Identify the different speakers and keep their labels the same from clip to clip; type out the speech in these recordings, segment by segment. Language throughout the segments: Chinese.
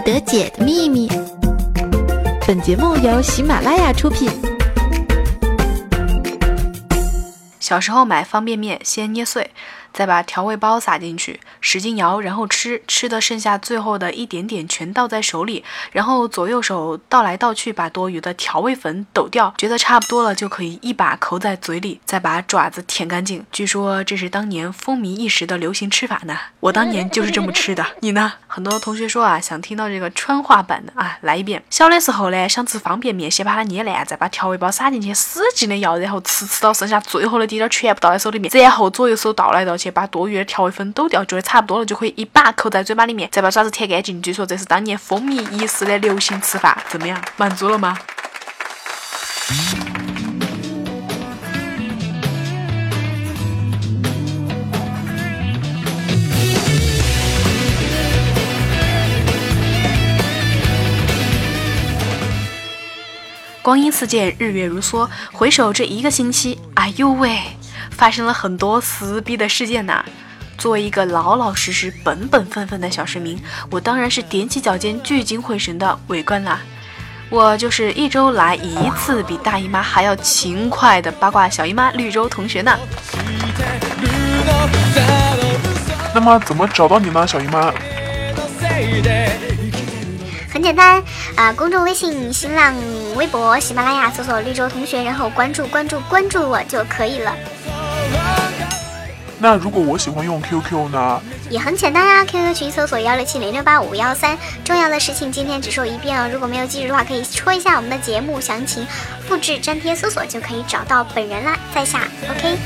Speaker 1: 得解的秘密。本节目由喜马拉雅出品。
Speaker 2: 小时候买方便面，先捏碎。再把调味包撒进去，使劲摇，然后吃，吃的剩下最后的一点点全倒在手里，然后左右手倒来倒去，把多余的调味粉抖掉，觉得差不多了就可以一把扣在嘴里，再把爪子舔干净。据说这是当年风靡一时的流行吃法呢。我当年就是这么吃的，你呢？很多同学说啊，想听到这个川话版的啊，来一遍。小的时候呢，想吃方便面，先把它捏烂，再把调味包撒进去，使劲的摇，然后吃，吃到剩下最后的滴点全部倒在手里面，然后左右手倒来倒去。把多余的调味粉抖掉，觉得差不多了，就可以一把扣在嘴巴里面，再把爪子舔干净。据说这是当年风靡一时的流行吃法，怎么样？满足了吗？光阴似箭，日月如梭，回首这一个星期，哎呦喂！发生了很多撕逼的事件呐。作为一个老老实实、本本分分的小市民，我当然是踮起脚尖、聚精会神的围观啦。我就是一周来一次，比大姨妈还要勤快的八卦小姨妈绿洲同学呢。
Speaker 3: 那么怎么找到你呢，小姨妈？
Speaker 4: 很简单啊，公众微信、新浪微博、喜马拉雅搜索绿洲同学，然后关注关注关注我就可以了。
Speaker 3: 那如果我喜欢用 QQ 呢？
Speaker 4: 也很简单啊，QQ 群搜索幺六七零六八五幺三。重要的事情今天只说一遍哦，如果没有记住的话，可以戳一下我们的节目详情，复制粘贴搜索就可以找到本人啦，在下。OK。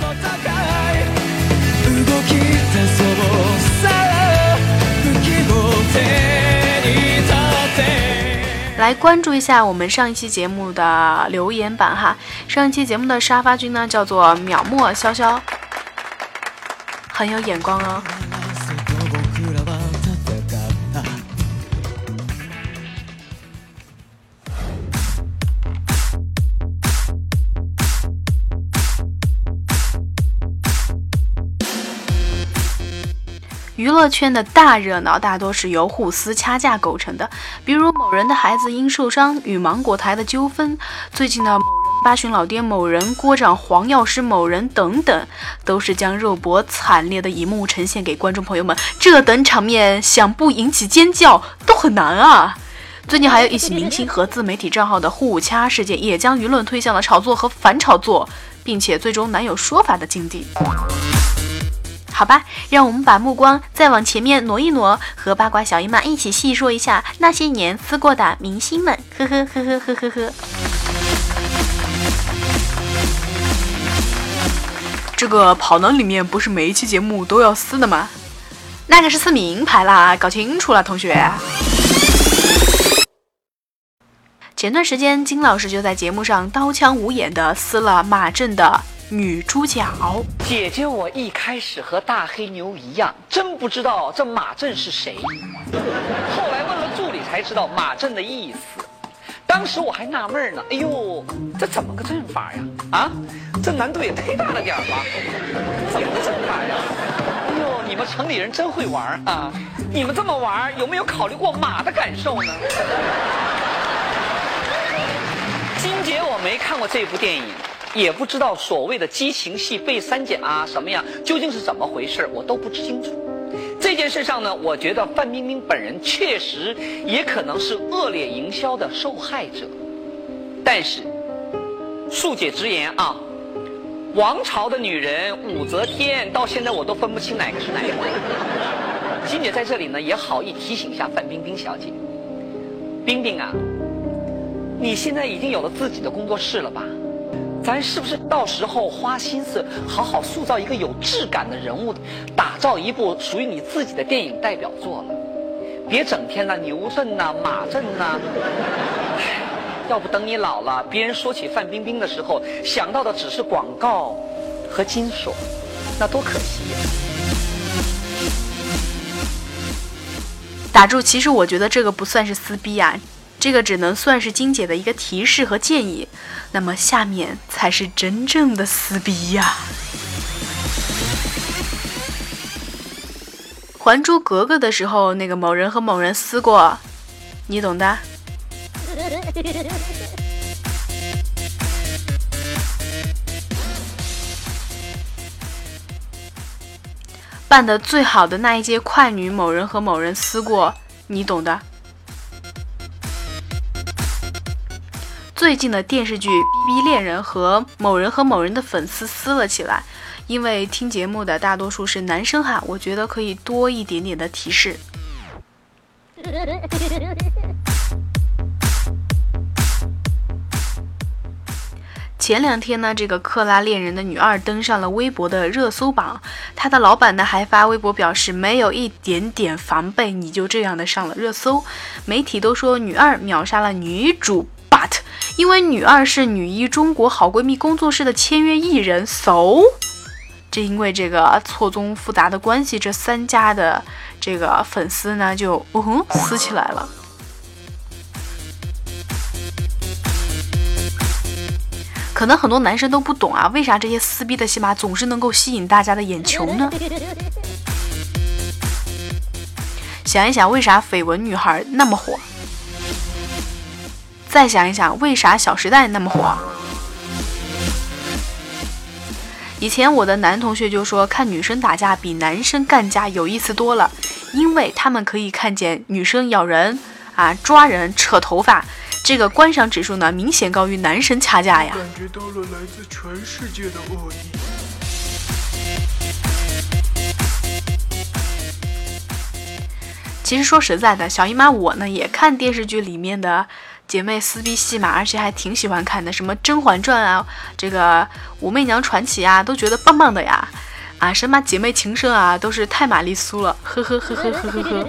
Speaker 2: 来关注一下我们上一期节目的留言板哈，上一期节目的沙发君呢叫做秒墨潇潇。很有眼光哦。娱乐圈的大热闹大多是由互撕掐架构成的，比如某人的孩子因受伤与芒果台的纠纷，最近的某。八旬老爹某人、郭长黄药师某人等等，都是将肉搏惨烈的一幕呈现给观众朋友们。这等场面，想不引起尖叫都很难啊！最近还有一起明星和自媒体账号的互掐事件，也将舆论推向了炒作和反炒作，并且最终难有说法的境地。好吧，让我们把目光再往前面挪一挪，和八卦小姨妈一起细说一下那些年撕过的明星们。呵呵呵呵呵呵呵。这个跑男里面不是每一期节目都要撕的吗？那个是撕名牌啦，搞清楚了，同学。前段时间金老师就在节目上刀枪无眼的撕了马震的女主角。
Speaker 5: 姐姐，我一开始和大黑牛一样，真不知道这马震是谁。后来问了助理才知道马震的意思。当时我还纳闷呢，哎呦，这怎么个阵法呀？啊？这难度也忒大了点吧？怎么整法呀？哎呦，你们城里人真会玩啊！你们这么玩，有没有考虑过马的感受呢？金姐，我没看过这部电影，也不知道所谓的激情戏、被删减啊什么呀，究竟是怎么回事，我都不清楚。这件事上呢，我觉得范冰冰本人确实也可能是恶劣营销的受害者，但是恕姐直言啊。王朝的女人，武则天，到现在我都分不清哪个是哪个。金姐在这里呢，也好意提醒一下范冰冰小姐。冰冰啊，你现在已经有了自己的工作室了吧？咱是不是到时候花心思好好塑造一个有质感的人物，打造一部属于你自己的电影代表作了？别整天那牛震呐，马震呐。要不等你老了，别人说起范冰冰的时候，想到的只是广告和金锁，那多可惜呀！
Speaker 2: 打住，其实我觉得这个不算是撕逼啊，这个只能算是金姐的一个提示和建议。那么下面才是真正的撕逼呀！《还珠格格》的时候，那个某人和某人撕过。你懂的。办的最好的那一届快女，某人和某人撕过，你懂的。最近的电视剧《B B 恋人》和某人和某人的粉丝撕了起来，因为听节目的大多数是男生哈，我觉得可以多一点点的提示。前两天呢，这个克拉恋人的女二登上了微博的热搜榜，她的老板呢还发微博表示没有一点点防备，你就这样的上了热搜。媒体都说女二秒杀了女主，but 因为女二是女一中国好闺蜜工作室的签约艺人，so 这因为这个错综复杂的关系，这三家的这个粉丝呢就嗯撕起来了。可能很多男生都不懂啊，为啥这些撕逼的戏码总是能够吸引大家的眼球呢？想一想，为啥绯闻女孩那么火？再想一想，为啥《小时代》那么火？以前我的男同学就说，看女生打架比男生干架有意思多了，因为他们可以看见女生咬人啊、抓人、扯头发。这个观赏指数呢，明显高于男神掐架呀。
Speaker 3: 感觉到了来自全世界的恶意。
Speaker 2: 其实说实在的，小姨妈我呢也看电视剧里面的姐妹撕逼戏嘛，而且还挺喜欢看的，什么《甄嬛传》啊，这个《武媚娘传奇》啊，都觉得棒棒的呀。啊，什么姐妹情深啊，都是太玛丽苏了，呵呵呵呵呵呵呵。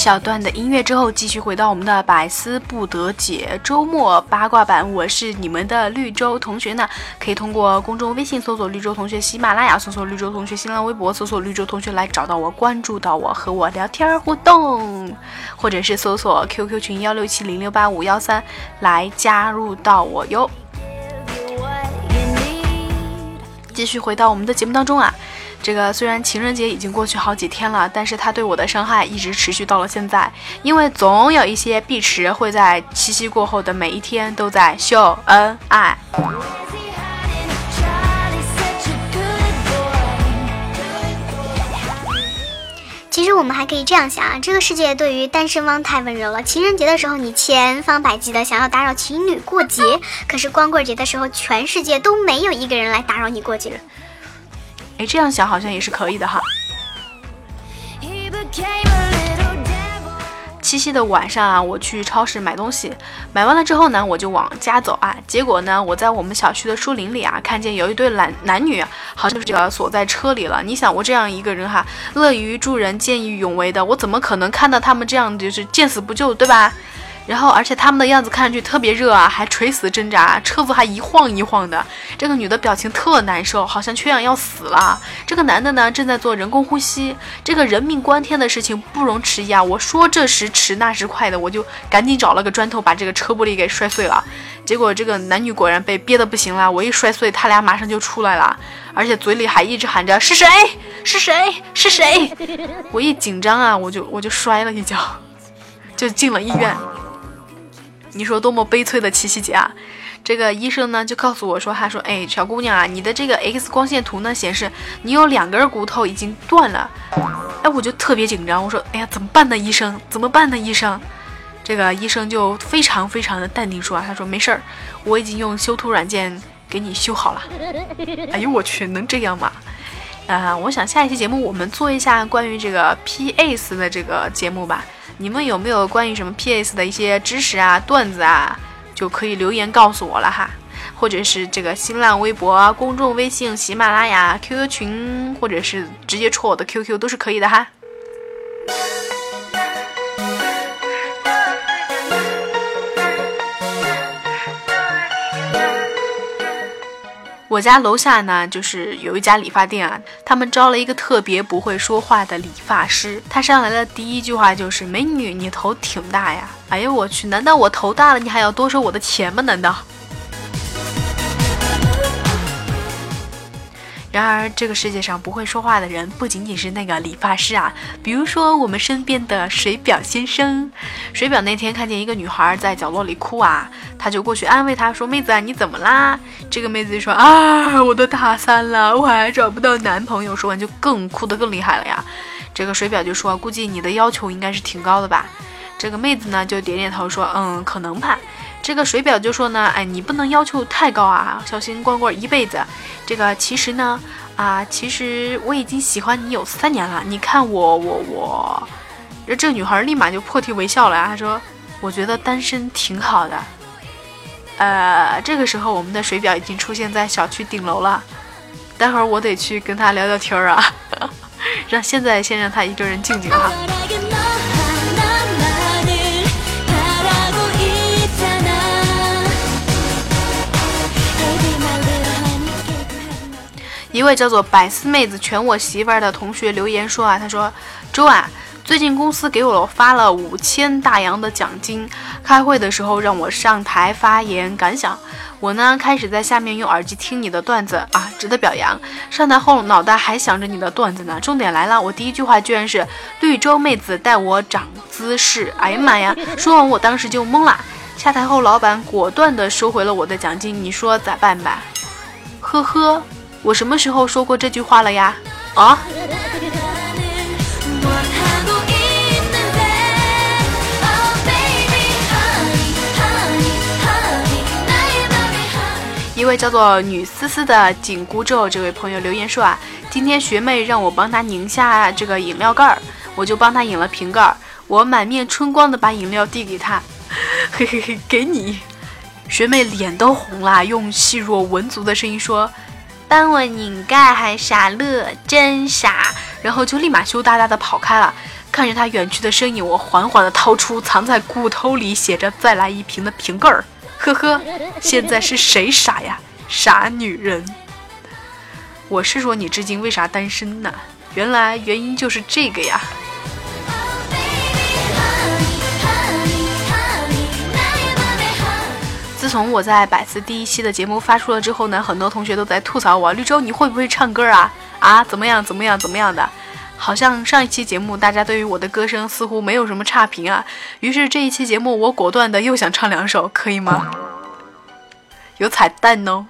Speaker 2: 小段的音乐之后，继续回到我们的百思不得解周末八卦版。我是你们的绿洲同学呢，可以通过公众微信搜索“绿洲同学”，喜马拉雅搜索“绿洲同学”，新浪微博搜索“绿洲同学”来找到我，关注到我，和我聊天互动，或者是搜索 QQ 群幺六七零六八五幺三来加入到我哟。继续回到我们的节目当中啊。这个虽然情人节已经过去好几天了，但是他对我的伤害一直持续到了现在。因为总有一些碧池会在七夕过后的每一天都在秀恩爱。
Speaker 4: 其实我们还可以这样想啊，这个世界对于单身汪太温柔了。情人节的时候，你千方百计的想要打扰情侣过节，可是光棍节的时候，全世界都没有一个人来打扰你过节。
Speaker 2: 哎，这样想好像也是可以的哈。七夕的晚上啊，我去超市买东西，买完了之后呢，我就往家走啊。结果呢，我在我们小区的树林里啊，看见有一对男男女，好像是这个锁在车里了。你想，我这样一个人哈，乐于助人、见义勇为的，我怎么可能看到他们这样就是见死不救，对吧？然后，而且他们的样子看上去特别热啊，还垂死挣扎，车子还一晃一晃的。这个女的表情特难受，好像缺氧要死了。这个男的呢，正在做人工呼吸。这个人命关天的事情不容迟疑啊！我说这时迟那时快的，我就赶紧找了个砖头把这个车玻璃给摔碎了。结果这个男女果然被憋得不行了，我一摔碎，他俩马上就出来了，而且嘴里还一直喊着是谁是谁是谁。我一紧张啊，我就我就摔了一跤，就进了医院。你说多么悲催的七夕节啊！这个医生呢就告诉我说，他说，哎，小姑娘啊，你的这个 X 光线图呢显示你有两根骨头已经断了。哎，我就特别紧张，我说，哎呀，怎么办呢？医生，怎么办呢？医生，这个医生就非常非常的淡定说啊，他说没事儿，我已经用修图软件给你修好了。哎呦我去，能这样吗？啊，我想下一期节目我们做一下关于这个 PS 的这个节目吧。你们有没有关于什么 PS 的一些知识啊、段子啊，就可以留言告诉我了哈。或者是这个新浪微博、公众微信、喜马拉雅、QQ 群，或者是直接戳我的 QQ 都是可以的哈。我家楼下呢，就是有一家理发店啊，他们招了一个特别不会说话的理发师。他上来的第一句话就是：“美女，你头挺大呀！”哎呦，我去，难道我头大了，你还要多收我的钱吗？难道？然而，这个世界上不会说话的人不仅仅是那个理发师啊，比如说我们身边的水表先生。水表那天看见一个女孩在角落里哭啊，他就过去安慰她说：“妹子啊，你怎么啦？”这个妹子就说：“啊，我都大三了，我还找不到男朋友。”说完就更哭得更厉害了呀。这个水表就说：“估计你的要求应该是挺高的吧？”这个妹子呢就点点头说：“嗯，可能吧。”这个水表就说呢，哎，你不能要求太高啊，小心光棍一辈子。这个其实呢，啊，其实我已经喜欢你有三年了。你看我，我，我，这这女孩立马就破涕为笑了。她说，我觉得单身挺好的。呃，这个时候我们的水表已经出现在小区顶楼了，待会儿我得去跟他聊聊天儿啊，让现在先让他一个人静静哈。一位叫做百思妹子全我媳妇儿的同学留言说啊，他说周啊，最近公司给我发了五千大洋的奖金，开会的时候让我上台发言感想，我呢开始在下面用耳机听你的段子啊，值得表扬。上台后脑袋还想着你的段子呢，重点来了，我第一句话居然是绿洲妹子带我长姿势，哎呀妈呀！说完我当时就懵了。下台后老板果断的收回了我的奖金，你说咋办吧？呵呵。我什么时候说过这句话了呀？啊！一位叫做女思思的紧箍咒这位朋友留言说啊，今天学妹让我帮她拧下这个饮料盖儿，我就帮她拧了瓶盖儿，我满面春光的把饮料递给她，嘿嘿嘿，给你。学妹脸都红了，用细弱文足的声音说。帮我拧盖还傻乐，真傻！然后就立马羞答答的跑开了。看着他远去的身影，我缓缓的掏出藏在骨头里写着“再来一瓶”的瓶盖儿。呵呵，现在是谁傻呀？傻女人！我是说你至今为啥单身呢？原来原因就是这个呀。从我在百思第一期的节目发出了之后呢，很多同学都在吐槽我绿洲你会不会唱歌啊？啊，怎么样怎么样怎么样的？好像上一期节目大家对于我的歌声似乎没有什么差评啊。于是这一期节目我果断的又想唱两首，可以吗？有彩蛋哦。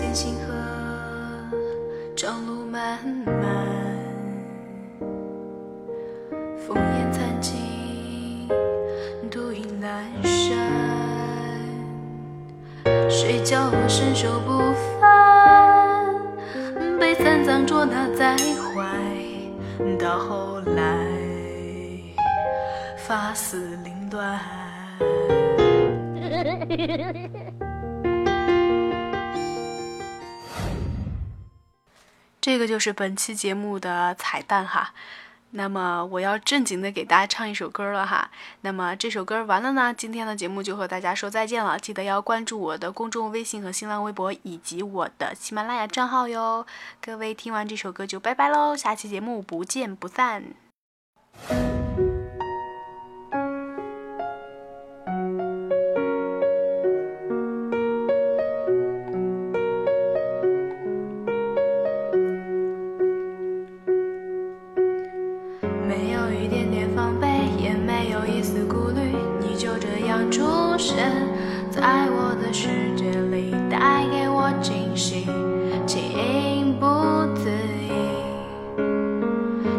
Speaker 2: 见星河，长路漫漫，烽烟残尽，独影阑珊。谁叫我身手不凡，被三藏捉拿在怀，到后来发丝凌乱。这个就是本期节目的彩蛋哈。那么我要正经的给大家唱一首歌了哈。那么这首歌完了呢，今天的节目就和大家说再见了。记得要关注我的公众微信和新浪微博以及我的喜马拉雅账号哟。各位听完这首歌就拜拜喽，下期节目不见不散。世界里带给我惊喜情不自已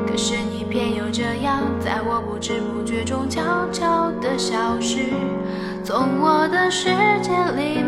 Speaker 2: 可是你偏又这样在我不知不觉中悄悄的消失从我的世界里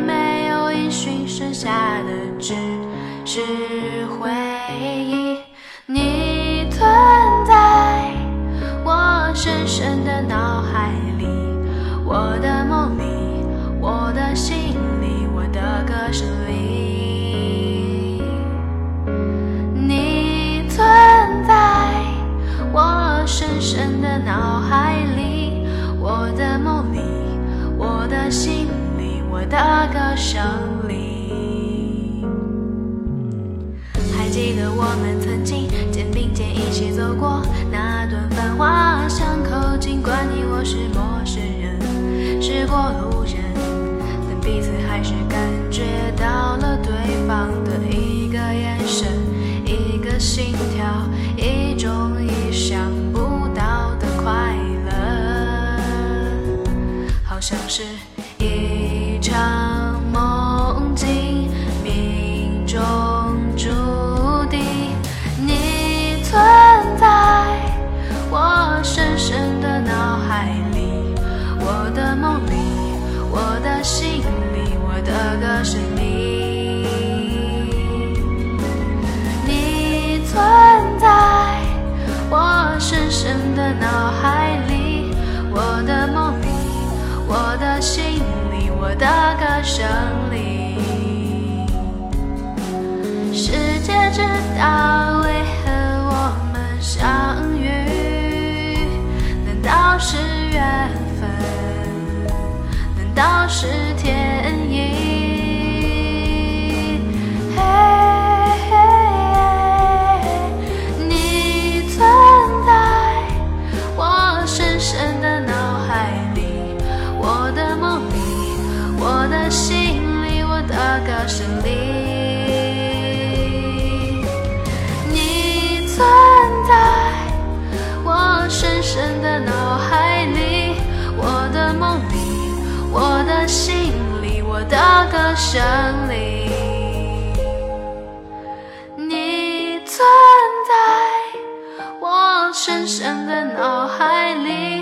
Speaker 2: 深深的脑海里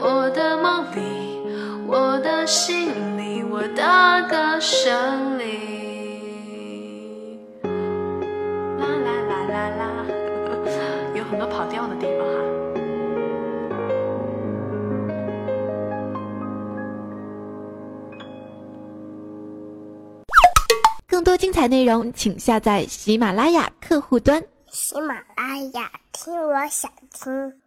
Speaker 2: 我的梦里我的心里我的歌声里。啦啦啦啦啦有很多跑调的地方哈
Speaker 1: 更多精彩内容请下载喜马拉雅客户端。
Speaker 4: 喜马拉雅听我想听。